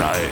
Samurai.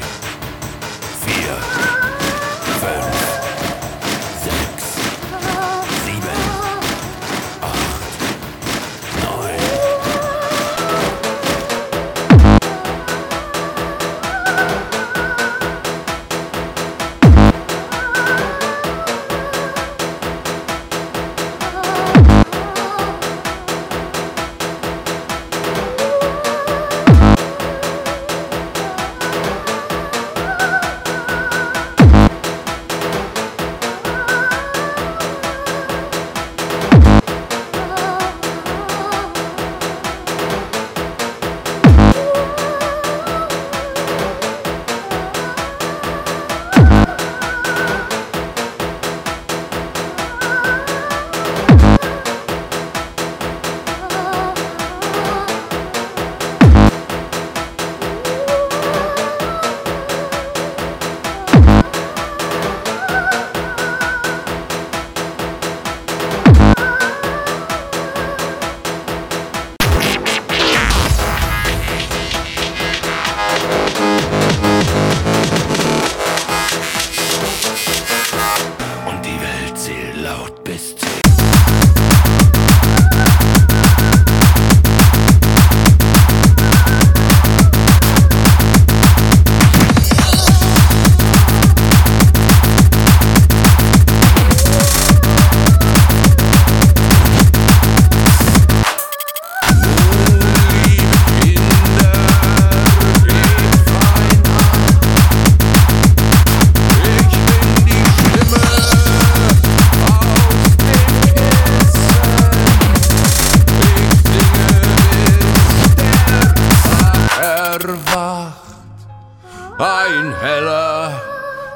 Ein heller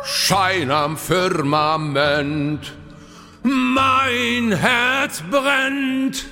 Schein am Firmament. Mein Herz brennt.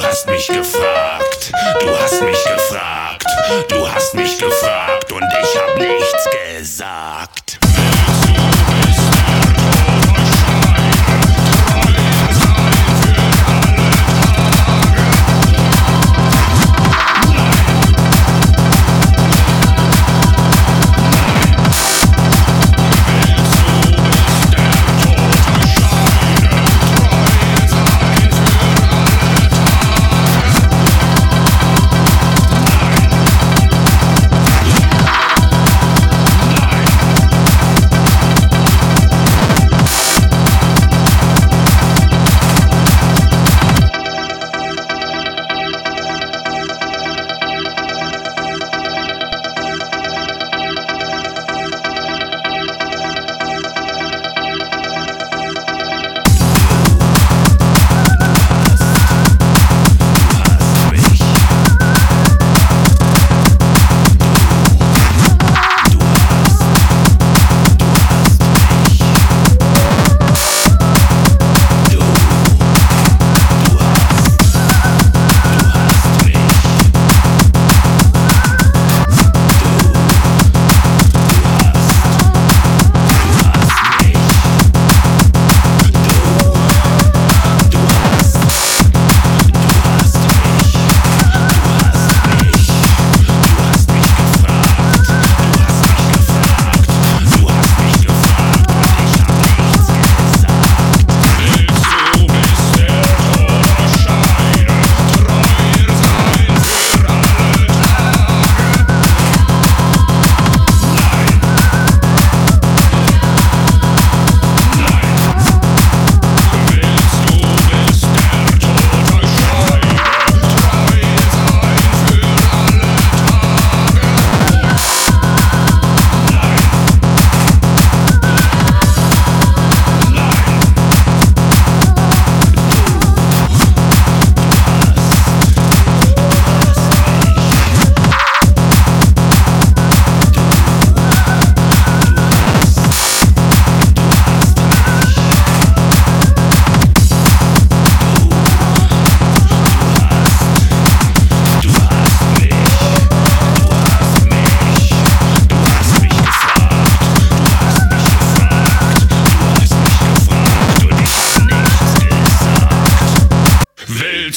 Du hast mich gefragt, du hast mich gefragt, du hast mich gefragt und ich hab nichts gesagt.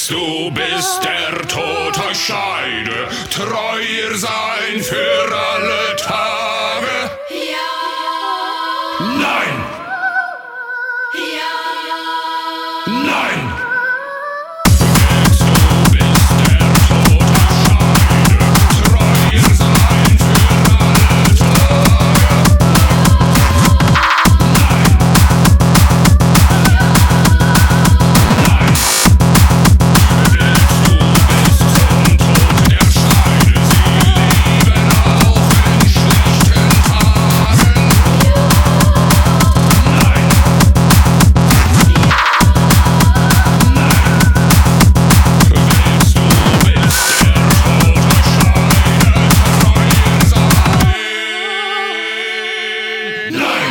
Denkst du bist der Tod euch scheide, treuer sein für alle Tage? Nine.